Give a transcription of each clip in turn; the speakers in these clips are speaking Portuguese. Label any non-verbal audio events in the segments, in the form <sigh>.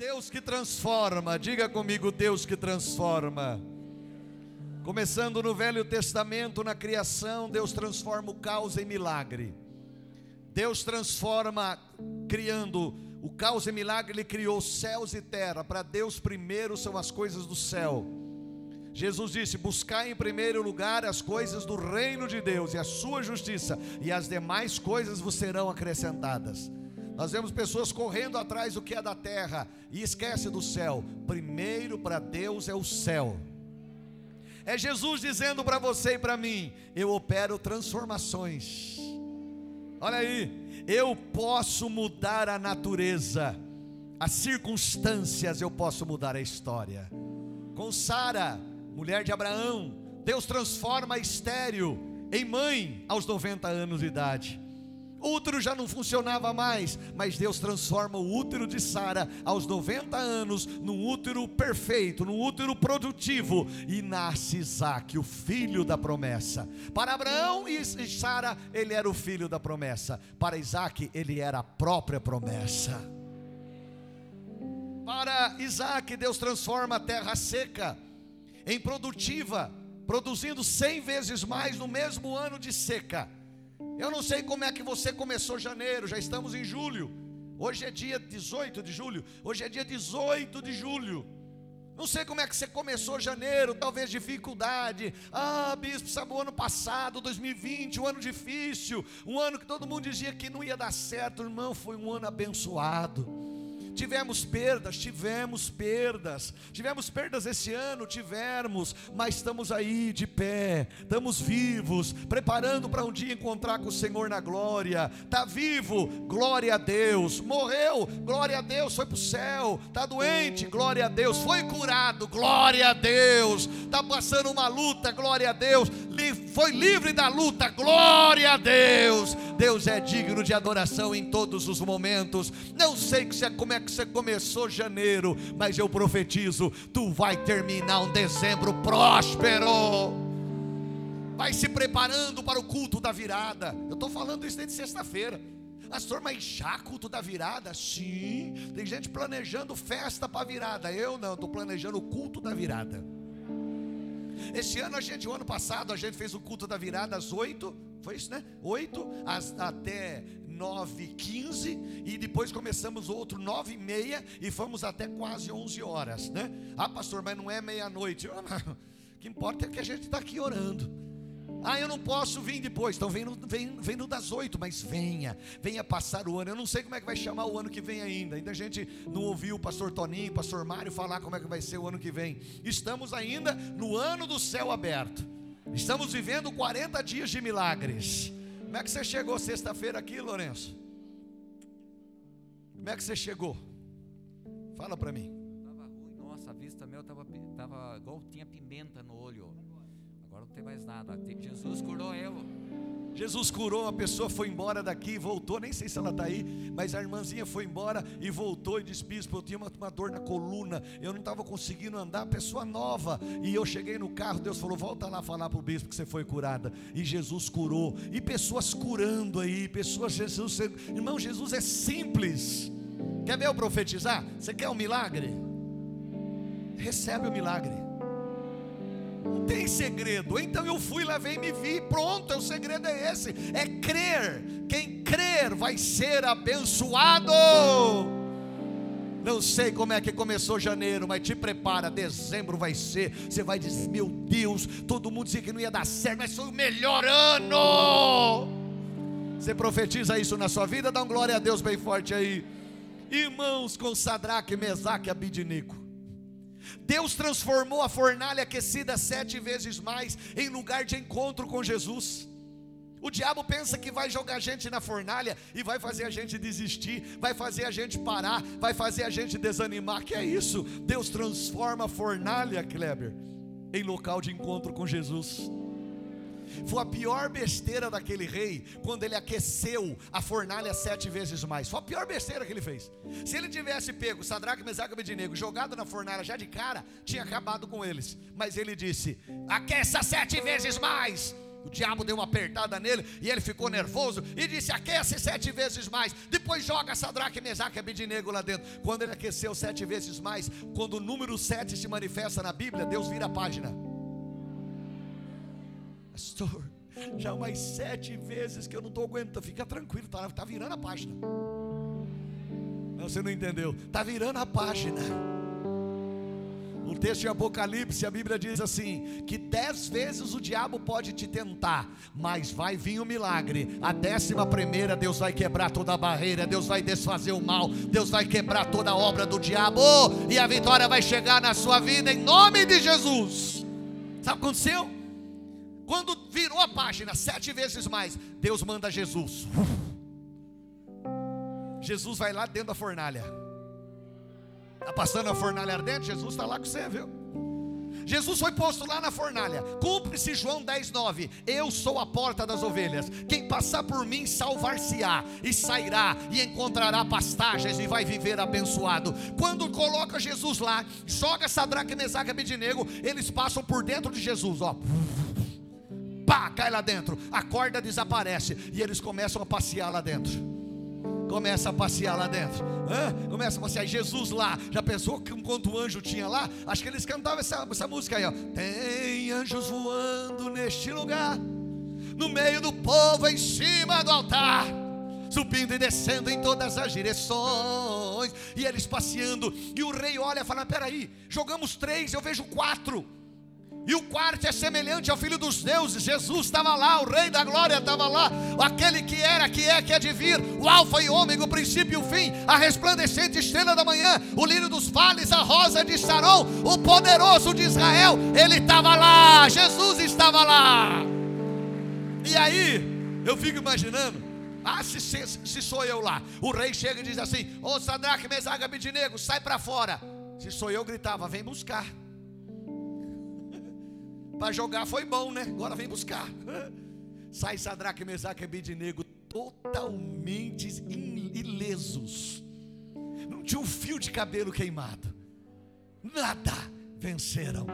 Deus que transforma, diga comigo, Deus que transforma. Começando no Velho Testamento, na criação, Deus transforma o caos em milagre. Deus transforma, criando o caos em milagre, Ele criou céus e terra. Para Deus, primeiro são as coisas do céu. Jesus disse: Buscai em primeiro lugar as coisas do reino de Deus e a sua justiça, e as demais coisas vos serão acrescentadas. Nós vemos pessoas correndo atrás do que é da terra e esquece do céu. Primeiro para Deus é o céu. É Jesus dizendo para você e para mim: eu opero transformações. Olha aí, eu posso mudar a natureza, as circunstâncias, eu posso mudar a história. Com Sara, mulher de Abraão, Deus transforma estéreo em mãe aos 90 anos de idade. O útero já não funcionava mais, mas Deus transforma o útero de Sara aos 90 anos num útero perfeito, num útero produtivo, e nasce Isaac, o filho da promessa. Para Abraão e Sara, ele era o filho da promessa. Para Isaac, ele era a própria promessa. Para Isaac, Deus transforma a terra seca em produtiva, produzindo cem vezes mais no mesmo ano de seca. Eu não sei como é que você começou janeiro, já estamos em julho. Hoje é dia 18 de julho. Hoje é dia 18 de julho. Não sei como é que você começou janeiro, talvez dificuldade. Ah, bispo, sabe o ano passado, 2020, um ano difícil, um ano que todo mundo dizia que não ia dar certo. Irmão, foi um ano abençoado. Tivemos perdas, tivemos perdas. Tivemos perdas esse ano, tivemos, mas estamos aí de pé, estamos vivos, preparando para um dia encontrar com o Senhor na glória. Está vivo, glória a Deus. Morreu, glória a Deus, foi para o céu. Está doente, glória a Deus. Foi curado, glória a Deus. Está passando uma luta, glória a Deus. Foi livre da luta, glória a Deus. Deus é digno de adoração em todos os momentos. Não sei como é que você começou janeiro, mas eu profetizo: tu vai terminar um dezembro próspero. Vai se preparando para o culto da virada. Eu estou falando isso desde sexta-feira. Pastor, mas já culto da virada? Sim. Tem gente planejando festa para virada. Eu não, estou planejando o culto da virada. Esse ano a gente, o ano passado, a gente fez o culto da virada às oito, foi isso, né? Oito até 9 15 e depois começamos outro 9 e meia e fomos até quase 11 horas, né? Ah, pastor, mas não é meia-noite. O que importa é que a gente está aqui orando. Ah, eu não posso vir depois. Então vem no, vem, vem no das oito, mas venha, venha passar o ano. Eu não sei como é que vai chamar o ano que vem ainda. Ainda a gente não ouviu o pastor Toninho, o pastor Mário falar como é que vai ser o ano que vem. Estamos ainda no ano do céu aberto. Estamos vivendo 40 dias de milagres. Como é que você chegou sexta-feira aqui, Lourenço? Como é que você chegou? Fala para mim. Tava ruim, nossa, a vista meu tava, tava igual tinha pimenta no olho. Agora não tem mais nada. Jesus curou eu. Jesus curou, a pessoa foi embora daqui, voltou, nem sei se ela está aí, mas a irmãzinha foi embora e voltou e disse: Bispo, eu tinha uma, uma dor na coluna, eu não estava conseguindo andar, pessoa nova. E eu cheguei no carro, Deus falou: Volta lá falar para o bispo que você foi curada. E Jesus curou, e pessoas curando aí, pessoas, Jesus, irmão, Jesus é simples. Quer ver eu profetizar? Você quer um milagre? Recebe o milagre. Não tem segredo. Então eu fui, lavei e me vi. Pronto, o segredo é esse: é crer. Quem crer vai ser abençoado. Não sei como é que começou janeiro, mas te prepara, dezembro vai ser. Você vai dizer: Meu Deus, todo mundo dizia que não ia dar certo, mas foi o melhor ano. Você profetiza isso na sua vida? Dá um glória a Deus bem forte aí. Irmãos com Sadraque, Mesaque e Abidinico. Deus transformou a fornalha aquecida sete vezes mais em lugar de encontro com Jesus. O diabo pensa que vai jogar a gente na fornalha e vai fazer a gente desistir, vai fazer a gente parar, vai fazer a gente desanimar. Que é isso? Deus transforma a fornalha, Kleber, em local de encontro com Jesus. Foi a pior besteira daquele rei quando ele aqueceu a fornalha sete vezes mais. Foi a pior besteira que ele fez. Se ele tivesse pego Sadraque, Mesaque e Abednego, jogado na fornalha já de cara, tinha acabado com eles. Mas ele disse: aqueça sete vezes mais. O diabo deu uma apertada nele e ele ficou nervoso e disse: aquece sete vezes mais. Depois joga Sadraque, Mesaque e Abidinego lá dentro. Quando ele aqueceu sete vezes mais, quando o número sete se manifesta na Bíblia, Deus vira a página. Pastor, já umas sete vezes que eu não estou aguentando. Fica tranquilo, está tá virando a página. Não, você não entendeu. Está virando a página. No texto de Apocalipse, a Bíblia diz assim: que dez vezes o diabo pode te tentar, mas vai vir o milagre. A décima primeira, Deus vai quebrar toda a barreira, Deus vai desfazer o mal, Deus vai quebrar toda a obra do diabo, e a vitória vai chegar na sua vida em nome de Jesus. Sabe o que aconteceu? Quando virou a página sete vezes mais, Deus manda Jesus. Jesus vai lá dentro da fornalha. Está passando a fornalha ardente? Jesus está lá com você, viu? Jesus foi posto lá na fornalha. Cumpre-se João 10:9. Eu sou a porta das ovelhas. Quem passar por mim salvar-se-á e sairá e encontrará pastagens e vai viver abençoado. Quando coloca Jesus lá, joga Sadraque, Mesaque e Abednego, eles passam por dentro de Jesus, ó. Pá, cai lá dentro. A corda desaparece e eles começam a passear lá dentro começa a passear lá dentro. Hã? Começa a passear. Jesus lá, já pensou que quanto anjo tinha lá? Acho que eles cantavam essa, essa música aí, ó. Tem anjos voando neste lugar, no meio do povo, em cima do altar. Subindo e descendo em todas as direções, e eles passeando, e o rei olha e fala: Peraí, jogamos três, eu vejo quatro. E o quarto é semelhante ao Filho dos Deuses. Jesus estava lá, o Rei da Glória estava lá, aquele que era, que é, que é de vir, o Alfa e Ômega, o princípio e o fim, a resplandecente estrela da manhã, o lírio dos vales, a rosa de Saron, o poderoso de Israel. Ele estava lá, Jesus estava lá. E aí, eu fico imaginando, ah, se, se, se sou eu lá, o rei chega e diz assim: Ô Sadraque, Mesaga, Abidinego, sai para fora. Se sou eu, gritava: Vem buscar. Para jogar foi bom, né? Agora vem buscar. <laughs> Sai Sadraque, Mesaque e Abednego totalmente ilesos. Não tinha um fio de cabelo queimado. Nada. Venceram.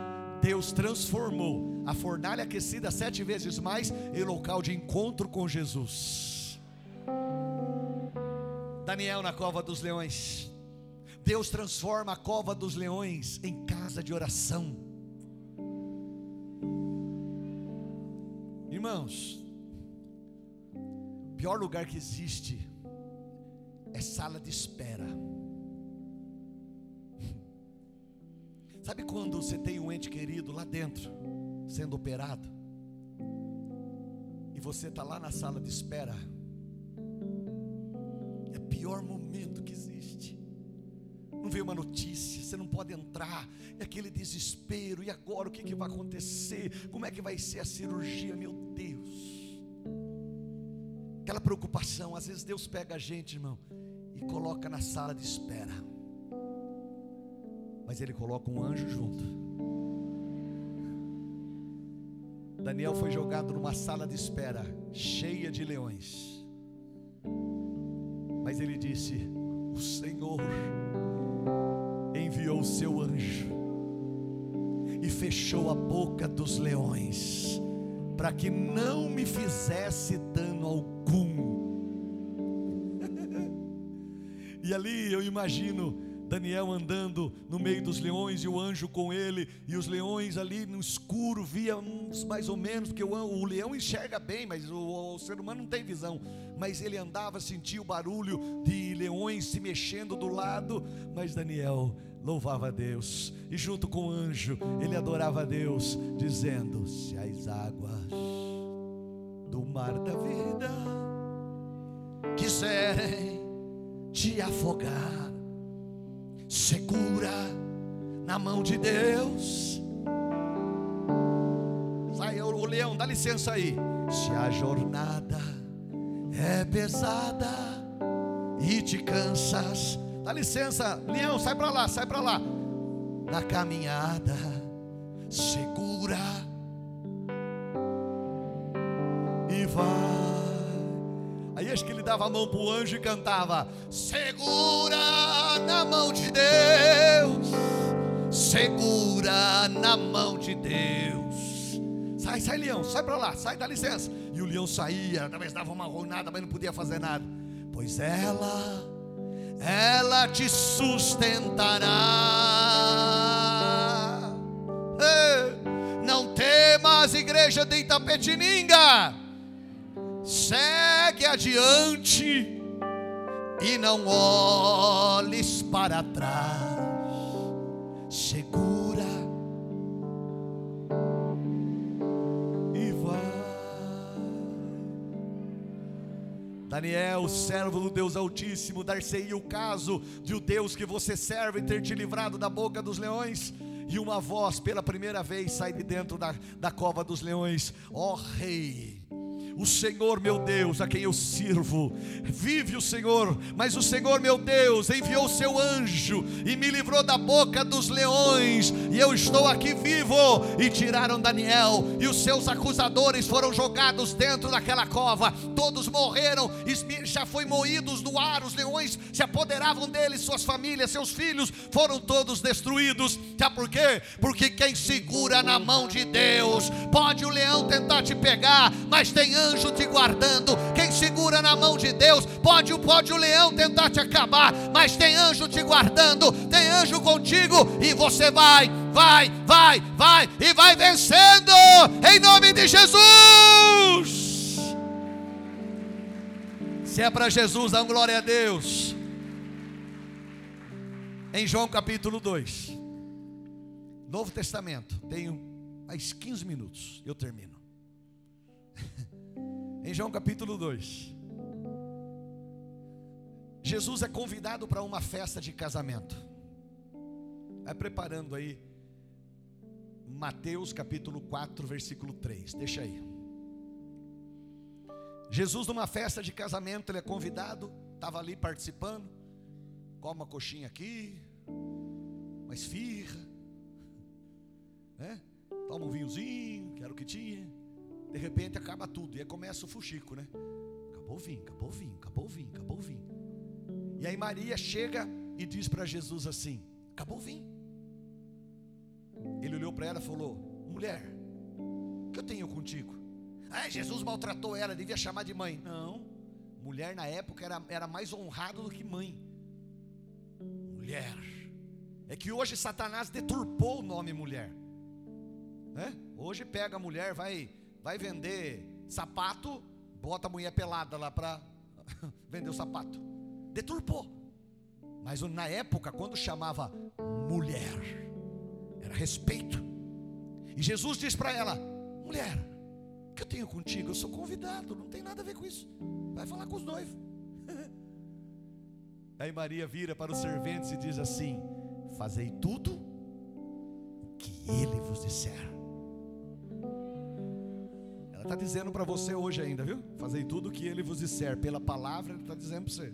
Deus transformou a fornalha aquecida sete vezes mais em local de encontro com Jesus. Daniel na cova dos leões. Deus transforma a cova dos leões em casa de oração. Irmãos, o pior lugar que existe é sala de espera. Sabe quando você tem um ente querido lá dentro, sendo operado, e você está lá na sala de espera? É o pior momento que existe. Não veio uma notícia, você não pode entrar, é aquele desespero, e agora o que, que vai acontecer? Como é que vai ser a cirurgia? Meu Deus, aquela preocupação. Às vezes Deus pega a gente, irmão, e coloca na sala de espera, mas Ele coloca um anjo junto. Daniel foi jogado numa sala de espera cheia de leões, mas ele disse: O Senhor enviou o seu anjo e fechou a boca dos leões para que não me fizesse dano algum. <laughs> e ali eu imagino Daniel andando no meio dos leões e o anjo com ele, e os leões ali no escuro via uns mais ou menos, porque o, o leão enxerga bem, mas o, o, ser humano não tem visão. Mas ele andava, sentia o barulho de leões se mexendo do lado, mas Daniel louvava a Deus, e junto com o anjo, ele adorava a Deus, dizendo: Se as águas do mar da vida quiserem te afogar, segura na mão de Deus. Sai o leão, dá licença aí. Se a jornada é pesada e te cansas, Dá licença, leão, sai para lá, sai para lá. Na caminhada, segura e vai. Aí acho que ele dava a mão para o anjo e cantava: Segura na mão de Deus, segura na mão de Deus. Sai, sai, leão, sai para lá, sai, dá licença. E o leão saía, talvez dava uma ronada, mas não podia fazer nada. Pois ela, ela te sustentará. Não temas, igreja de Itapetininga. Segue adiante e não olhes para trás. Segura e vai. Daniel, servo do Deus Altíssimo, dar-se-ia o caso de o Deus que você serve ter te livrado da boca dos leões. E uma voz pela primeira vez sai de dentro da, da cova dos leões: Ó oh, Rei, o Senhor meu Deus, a quem eu sirvo, vive o Senhor, mas o Senhor meu Deus enviou o seu anjo e me livrou da boca dos leões, e eu estou aqui vivo. E tiraram Daniel, e os seus acusadores foram jogados dentro daquela cova, todos morreram, já foi moídos no ar, os leões se apoderavam deles, suas famílias, seus filhos foram todos destruídos. Sabe por quê? Porque quem segura na mão de Deus, pode o leão tentar te pegar, mas tem anjo anjo te guardando. Quem segura na mão de Deus, pode, pode o leão tentar te acabar, mas tem anjo te guardando, tem anjo contigo, e você vai, vai, vai, vai, e vai vencendo, em nome de Jesus. Se é para Jesus, dá glória a Deus. Em João capítulo 2, Novo Testamento, tenho mais 15 minutos, eu termino. João capítulo 2, Jesus é convidado para uma festa de casamento. Vai preparando aí Mateus capítulo 4, versículo 3. Deixa aí. Jesus numa festa de casamento, ele é convidado, estava ali participando, come uma coxinha aqui, uma esfirra, né? Toma um vinhozinho, que era o que tinha. De repente acaba tudo. E aí começa o fuxico, né? Acabou o vinho, acabou o vinho, acabou o vinho, acabou o vinho. E aí Maria chega e diz para Jesus assim: Acabou o vinho. Ele olhou para ela e falou: Mulher, o que eu tenho contigo? Ah, Jesus maltratou ela, devia chamar de mãe. Não, mulher na época era, era mais honrado do que mãe. Mulher. É que hoje Satanás deturpou o nome mulher. Hoje pega a mulher, vai vai vender sapato, bota a mulher pelada lá para <laughs> vender o sapato. Deturpou. Mas na época, quando chamava mulher, era respeito. E Jesus diz para ela: mulher, o que eu tenho contigo? Eu sou convidado, não tem nada a ver com isso. Vai falar com os noivos. <laughs> Aí Maria vira para os serventes e diz assim: Fazei tudo o que ele vos disser está dizendo para você hoje ainda, viu? Fazei tudo o que ele vos disser, pela palavra, ele está dizendo para você.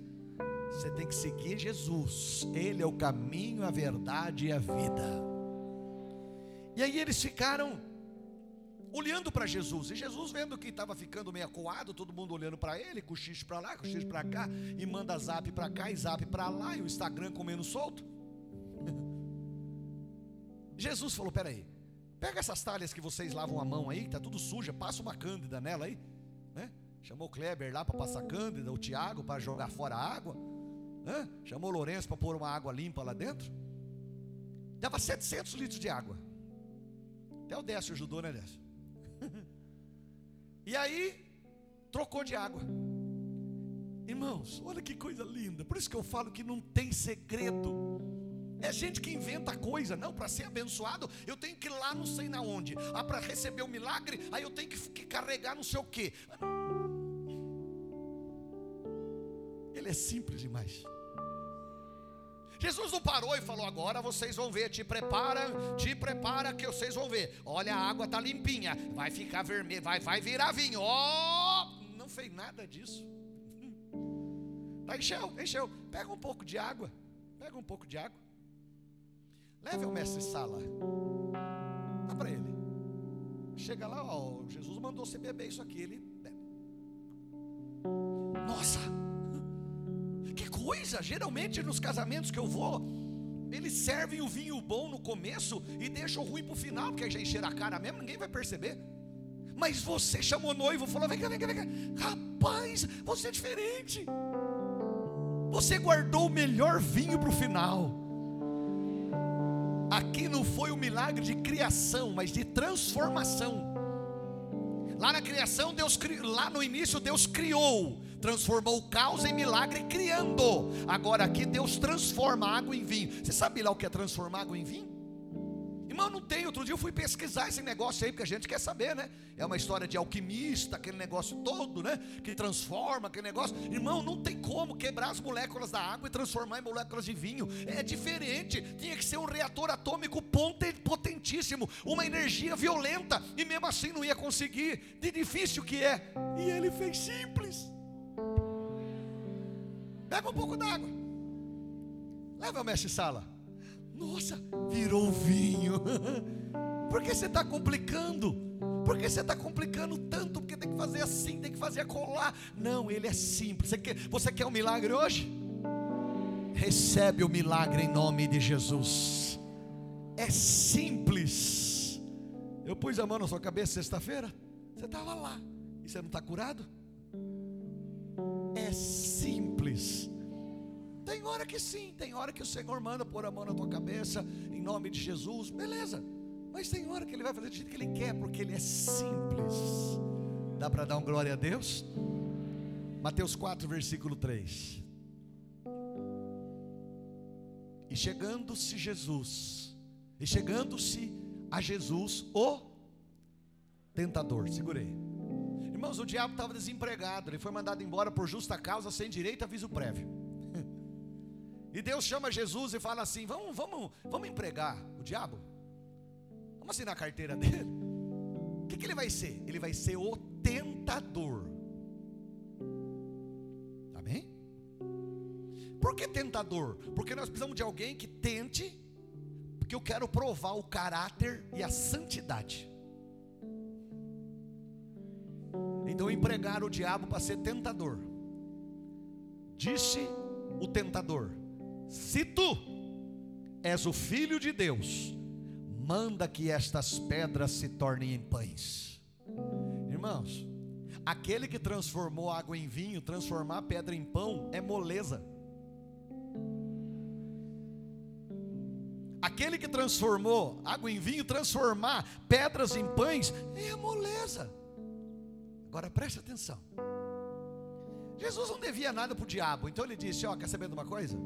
Você tem que seguir Jesus, Ele é o caminho, a verdade e a vida. E aí eles ficaram olhando para Jesus, e Jesus vendo que estava ficando meio acuado, todo mundo olhando para ele, cochicho para lá, cochicho para cá, e manda zap para cá e zap para lá, e o Instagram comendo solto. <laughs> Jesus falou: peraí, Pega essas talhas que vocês lavam a mão aí, que está tudo suja, passa uma cândida nela aí. Né? Chamou o Kleber lá para passar cândida, o Tiago para jogar fora a água. Né? Chamou o Lourenço para pôr uma água limpa lá dentro. Dava 700 litros de água. Até o Décio ajudou, né, Décio? <laughs> e aí, trocou de água. Irmãos, olha que coisa linda. Por isso que eu falo que não tem segredo. É gente que inventa coisa, não, para ser abençoado, eu tenho que ir lá não sei na onde. Ah, para receber o milagre, aí eu tenho que, que carregar não sei o quê. Ele é simples demais. Jesus não parou e falou: agora vocês vão ver, te prepara, te prepara que vocês vão ver. Olha, a água tá limpinha, vai ficar vermelho, vai, vai virar vinho. Oh, não fez nada disso. Tá encheu, encheu. Pega um pouco de água, pega um pouco de água. Leve o mestre Sala. Dá para ele. Chega lá, ó, Jesus mandou você beber isso aqui. Ele bebe. Nossa, que coisa! Geralmente nos casamentos que eu vou, eles servem o vinho bom no começo e deixam o ruim para o final, porque já encher a cara mesmo, ninguém vai perceber. Mas você chamou noivo, falou: vem cá, vem cá, vem cá. Rapaz, você é diferente. Você guardou o melhor vinho para o final. Aqui não foi um milagre de criação, mas de transformação. Lá na criação, Deus lá no início Deus criou, transformou o caos em milagre criando. Agora aqui Deus transforma água em vinho. Você sabe lá o que é transformar água em vinho? Irmão, não tem. Outro dia eu fui pesquisar esse negócio aí, porque a gente quer saber, né? É uma história de alquimista, aquele negócio todo, né? Que transforma aquele negócio. Irmão, não tem como quebrar as moléculas da água e transformar em moléculas de vinho. É diferente. Tinha que ser um reator atômico potentíssimo, uma energia violenta. E mesmo assim não ia conseguir. De difícil que é. E ele fez simples. Pega um pouco d'água. Leva o mestre sala. Nossa, virou vinho. <laughs> Por que você está complicando? Por que você está complicando tanto? Porque tem que fazer assim, tem que fazer acolá. Não, ele é simples. Você quer, você quer um milagre hoje? Recebe o milagre em nome de Jesus. É simples. Eu pus a mão na sua cabeça sexta-feira. Você estava lá. E você não está curado? É simples. Tem hora que sim, tem hora que o Senhor manda pôr a mão na tua cabeça, em nome de Jesus, beleza. Mas tem hora que Ele vai fazer do jeito que Ele quer, porque Ele é simples. Dá para dar um glória a Deus? Mateus 4, versículo 3. E chegando-se Jesus, e chegando-se a Jesus, o tentador, segurei. Irmãos, o diabo estava desempregado, ele foi mandado embora por justa causa, sem direito a aviso prévio. E Deus chama Jesus e fala assim: vamos, vamos, vamos empregar o diabo? Vamos assinar a carteira dele? O que, que ele vai ser? Ele vai ser o tentador. Amém? Por que tentador? Porque nós precisamos de alguém que tente, porque eu quero provar o caráter e a santidade. Então empregaram o diabo para ser tentador. Disse o tentador: se tu és o filho de Deus, manda que estas pedras se tornem em pães. Irmãos, aquele que transformou água em vinho, transformar pedra em pão é moleza. Aquele que transformou água em vinho, transformar pedras em pães, é moleza. Agora preste atenção. Jesus não devia nada para o diabo, então ele disse: Ó, quer saber de uma coisa?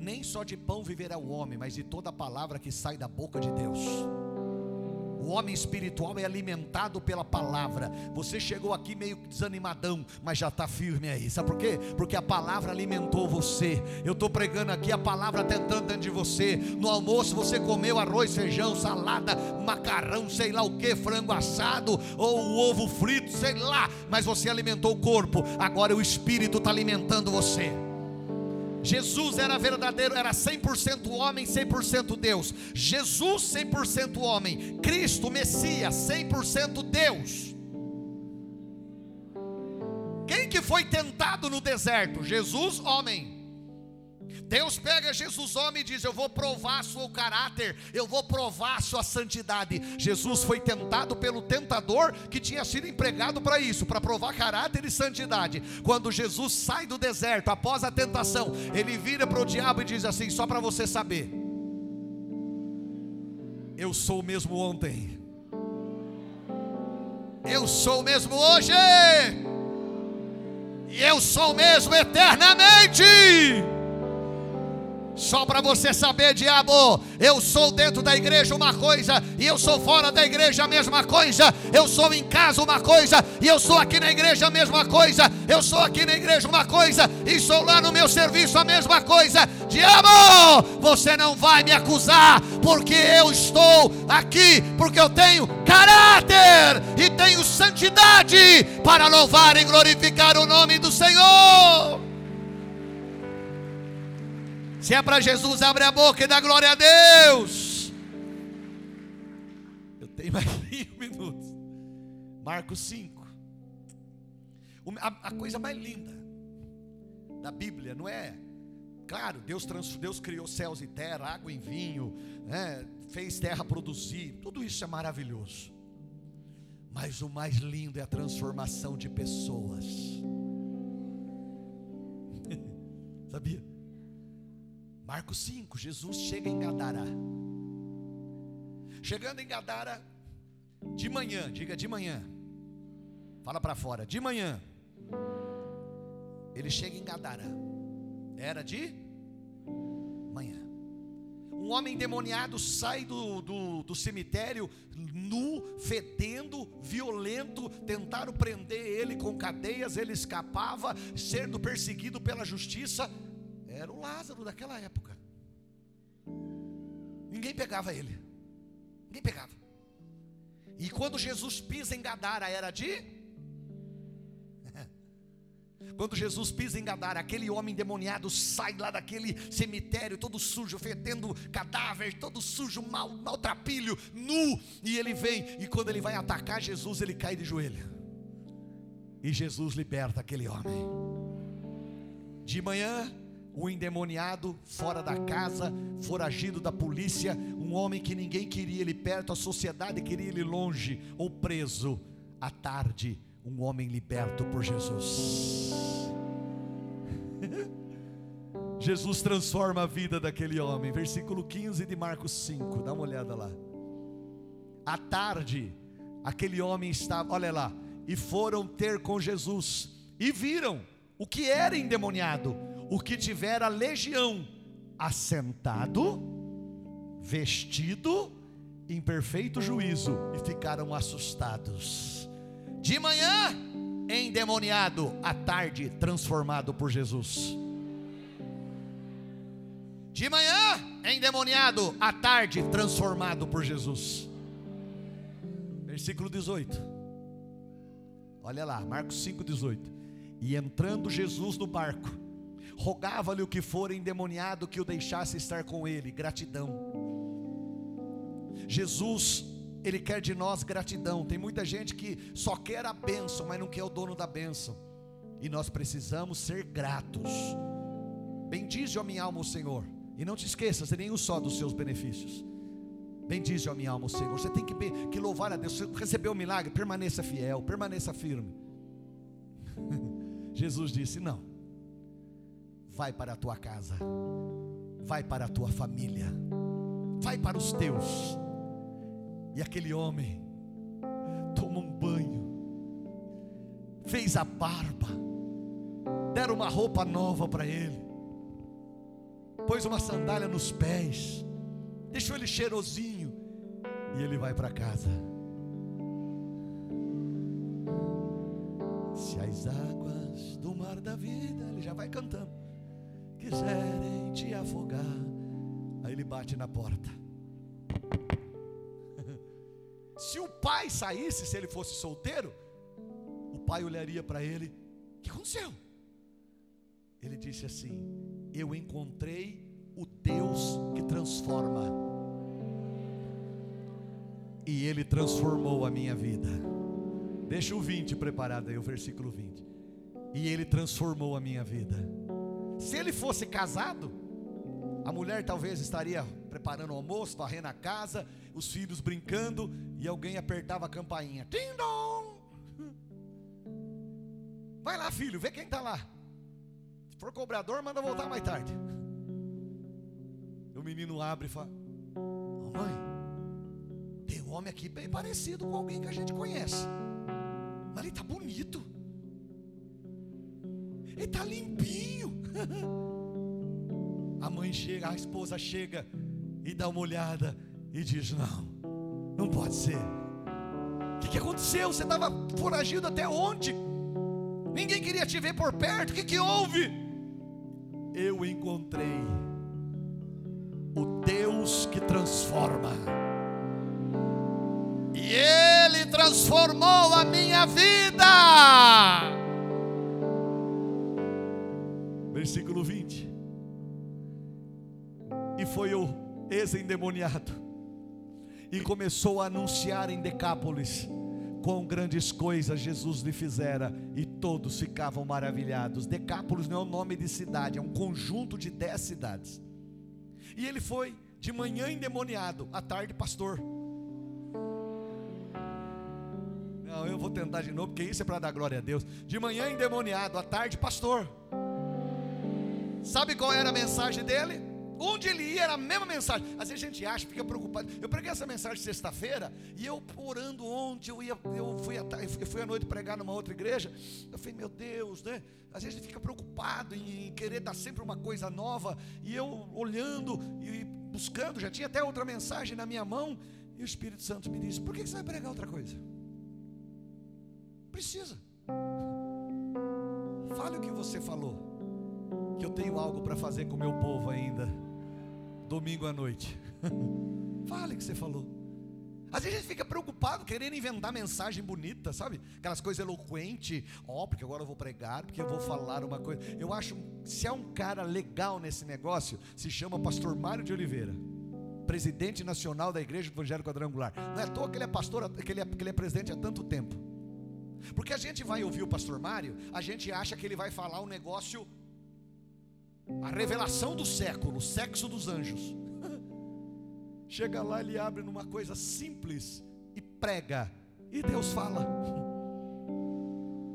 Nem só de pão viverá o homem, mas de toda palavra que sai da boca de Deus. O homem espiritual é alimentado pela palavra. Você chegou aqui meio desanimadão, mas já está firme aí. Sabe por quê? Porque a palavra alimentou você. Eu estou pregando aqui, a palavra está entrando dentro de você. No almoço você comeu arroz, feijão, salada, macarrão, sei lá o que, frango assado ou o ovo frito, sei lá. Mas você alimentou o corpo. Agora o Espírito está alimentando você. Jesus era verdadeiro, era 100% homem, 100% Deus. Jesus 100% homem, Cristo, Messias, 100% Deus. Quem que foi tentado no deserto? Jesus, homem. Deus pega Jesus homem e diz: Eu vou provar seu caráter, eu vou provar sua santidade. Jesus foi tentado pelo tentador que tinha sido empregado para isso, para provar caráter e santidade. Quando Jesus sai do deserto, após a tentação, ele vira para o diabo e diz assim: Só para você saber, eu sou o mesmo ontem, eu sou o mesmo hoje, e eu sou o mesmo eternamente. Só para você saber, diabo, eu sou dentro da igreja uma coisa e eu sou fora da igreja a mesma coisa. Eu sou em casa uma coisa e eu sou aqui na igreja a mesma coisa. Eu sou aqui na igreja uma coisa e sou lá no meu serviço a mesma coisa. Diabo, você não vai me acusar porque eu estou aqui, porque eu tenho caráter e tenho santidade para louvar e glorificar o nome do Senhor. Se é para Jesus, abre a boca e dá glória a Deus. Eu tenho <laughs> mais cinco minutos. Marcos 5. A, a, coisa mais linda da Bíblia não é. Claro, Deus, trans, Deus criou céus e terra, água e vinho, né, fez terra produzir. Tudo isso é maravilhoso. Mas o mais lindo é a transformação de pessoas. <laughs> Sabia? Marcos 5, Jesus chega em Gadara. Chegando em Gadara, de manhã, diga de manhã. Fala para fora, de manhã. Ele chega em Gadara. Era de manhã. Um homem endemoniado sai do, do, do cemitério nu, fedendo, violento. Tentaram prender ele com cadeias, ele escapava, sendo perseguido pela justiça. Era o Lázaro daquela época. Ninguém pegava ele. Ninguém pegava. E quando Jesus pisa em Gadara, era de. <laughs> Quando Jesus pisa em Gadara, aquele homem endemoniado sai lá daquele cemitério, todo sujo, fedendo cadáver, todo sujo, mal, maltrapilho, nu. E ele vem, e quando ele vai atacar Jesus, ele cai de joelho. E Jesus liberta aquele homem. De manhã, o endemoniado fora da casa, foragido da polícia, um homem que ninguém queria ele perto, a sociedade queria ele longe ou preso. À tarde, um homem liberto por Jesus. <laughs> Jesus transforma a vida daquele homem, versículo 15 de Marcos 5, dá uma olhada lá. À tarde, aquele homem estava, olha lá, e foram ter com Jesus, e viram o que era endemoniado o que tivera legião, assentado, vestido, em perfeito juízo, e ficaram assustados. De manhã, endemoniado, à tarde, transformado por Jesus. De manhã, endemoniado, à tarde, transformado por Jesus. Versículo 18. Olha lá, Marcos 5,18. E entrando Jesus no barco, rogava-lhe o que for endemoniado que o deixasse estar com ele, gratidão. Jesus, ele quer de nós gratidão. Tem muita gente que só quer a bênção, mas não quer o dono da bênção. E nós precisamos ser gratos. Bendize a minha alma o Senhor. E não te esqueças de nenhum só dos seus benefícios. Bendize a minha alma o Senhor. Você tem que, que louvar a Deus. Você recebeu o um milagre, permaneça fiel, permaneça firme. <laughs> Jesus disse: Não vai para a tua casa, vai para a tua família, vai para os teus. E aquele homem tomou um banho, fez a barba, deram uma roupa nova para ele, pôs uma sandália nos pés, deixou ele cheirosinho, e ele vai para casa. Se as águas do mar da vida, ele já vai cantando quiserem te afogar. Aí ele bate na porta. <laughs> se o pai saísse, se ele fosse solteiro, o pai olharia para ele: O que aconteceu? Ele disse assim: Eu encontrei o Deus que transforma. E ele transformou a minha vida. Deixa o 20 preparado aí, o versículo 20. E ele transformou a minha vida. Se ele fosse casado, a mulher talvez estaria preparando o almoço, varrendo a casa, os filhos brincando, e alguém apertava a campainha. Tim dong! Vai lá, filho, vê quem está lá. Se for cobrador, manda voltar mais tarde. O menino abre e fala: Mãe, tem um homem aqui bem parecido com alguém que a gente conhece. Mas ele está bonito. Ele está limpinho. A mãe chega, a esposa chega e dá uma olhada e diz: Não, não pode ser. O que, que aconteceu? Você estava foragido até onde? Ninguém queria te ver por perto. O que, que houve? Eu encontrei o Deus que transforma. E Ele transformou a minha vida. Versículo 20. E foi o ex-endemoniado, e começou a anunciar em Decápolis quão grandes coisas Jesus lhe fizera, e todos ficavam maravilhados. Decápolis não é o nome de cidade, é um conjunto de dez cidades. E ele foi de manhã endemoniado, à tarde pastor. vou tentar de novo, porque isso é para dar glória a Deus. De manhã endemoniado, à tarde pastor. Sabe qual era a mensagem dele? Onde ele ia era a mesma mensagem. Às vezes a gente acha, fica preocupado. Eu preguei essa mensagem sexta-feira e eu orando ontem, eu ia, eu fui, à, eu fui à noite pregar numa outra igreja. Eu falei, meu Deus, né? Às vezes a gente fica preocupado em querer dar sempre uma coisa nova. E eu olhando e buscando, já tinha até outra mensagem na minha mão. E o Espírito Santo me disse: Por que você vai pregar outra coisa? Precisa. Fale o que você falou. Que eu tenho algo para fazer com o meu povo ainda domingo à noite. <laughs> Fale o que você falou. Às vezes a gente fica preocupado, querendo inventar mensagem bonita, sabe? Aquelas coisas eloquentes. Ó, oh, porque agora eu vou pregar, porque eu vou falar uma coisa. Eu acho, se há um cara legal nesse negócio, se chama Pastor Mário de Oliveira. Presidente nacional da Igreja Evangelho Quadrangular. Não é à toa que ele é pastor, que ele é, que ele é presidente há tanto tempo. Porque a gente vai ouvir o pastor Mário, a gente acha que ele vai falar um negócio a revelação do século, o sexo dos anjos. <laughs> Chega lá, ele abre numa coisa simples e prega. E Deus fala. <laughs>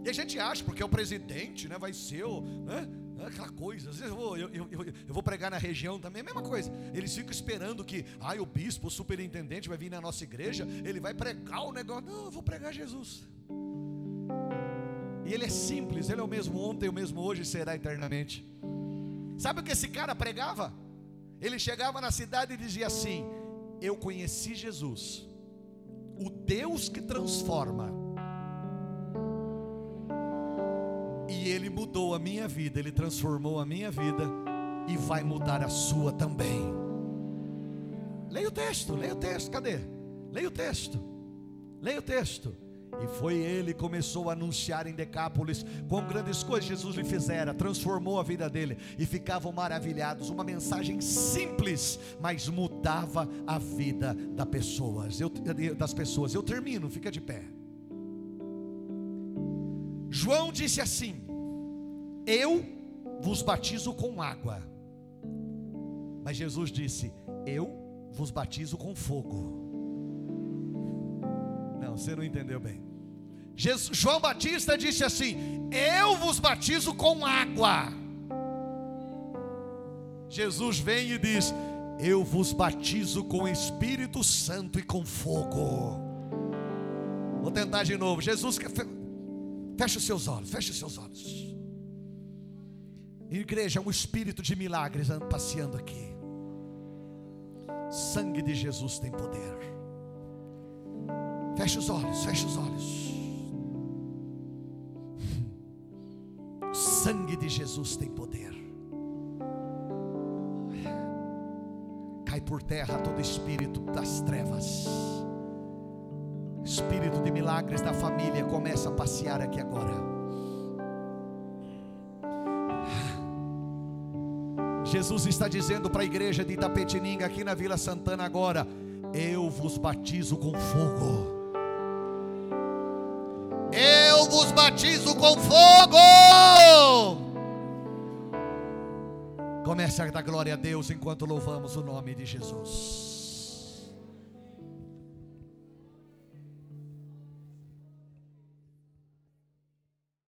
E a gente acha, porque é o presidente, né? Vai ser o. Né? Aquela coisa, às vezes eu vou, eu, eu, eu vou, pregar na região também, é a mesma coisa. Eles ficam esperando que, ai, o bispo, o superintendente vai vir na nossa igreja, ele vai pregar o negócio. Não, eu vou pregar Jesus. E ele é simples, ele é o mesmo ontem, o mesmo hoje e será eternamente. Sabe o que esse cara pregava? Ele chegava na cidade e dizia assim: Eu conheci Jesus, o Deus que transforma. E ele mudou a minha vida, ele transformou a minha vida e vai mudar a sua também. Leia o texto, leia o texto, cadê? Leia o texto. Leia o texto. E foi ele que começou a anunciar em Decápolis quão grandes coisas Jesus lhe fizera, transformou a vida dele e ficavam maravilhados. Uma mensagem simples, mas mudava a vida das pessoas. Eu, das pessoas. Eu termino, fica de pé. João disse assim: Eu vos batizo com água. Mas Jesus disse: Eu vos batizo com fogo. Não, você não entendeu bem. Jesus, João Batista disse assim: Eu vos batizo com água. Jesus vem e diz: Eu vos batizo com Espírito Santo e com fogo. Vou tentar de novo. Jesus, fecha os seus olhos, fecha os seus olhos. Igreja, um espírito de milagres passeando aqui. Sangue de Jesus tem poder. Feche os olhos, feche os olhos. O <laughs> sangue de Jesus tem poder. Cai por terra todo espírito das trevas. Espírito de milagres da família começa a passear aqui agora. Jesus está dizendo para a igreja de Itapetininga, aqui na Vila Santana, agora: Eu vos batizo com fogo vos batizo com fogo. Comece a dar glória a Deus enquanto louvamos o nome de Jesus.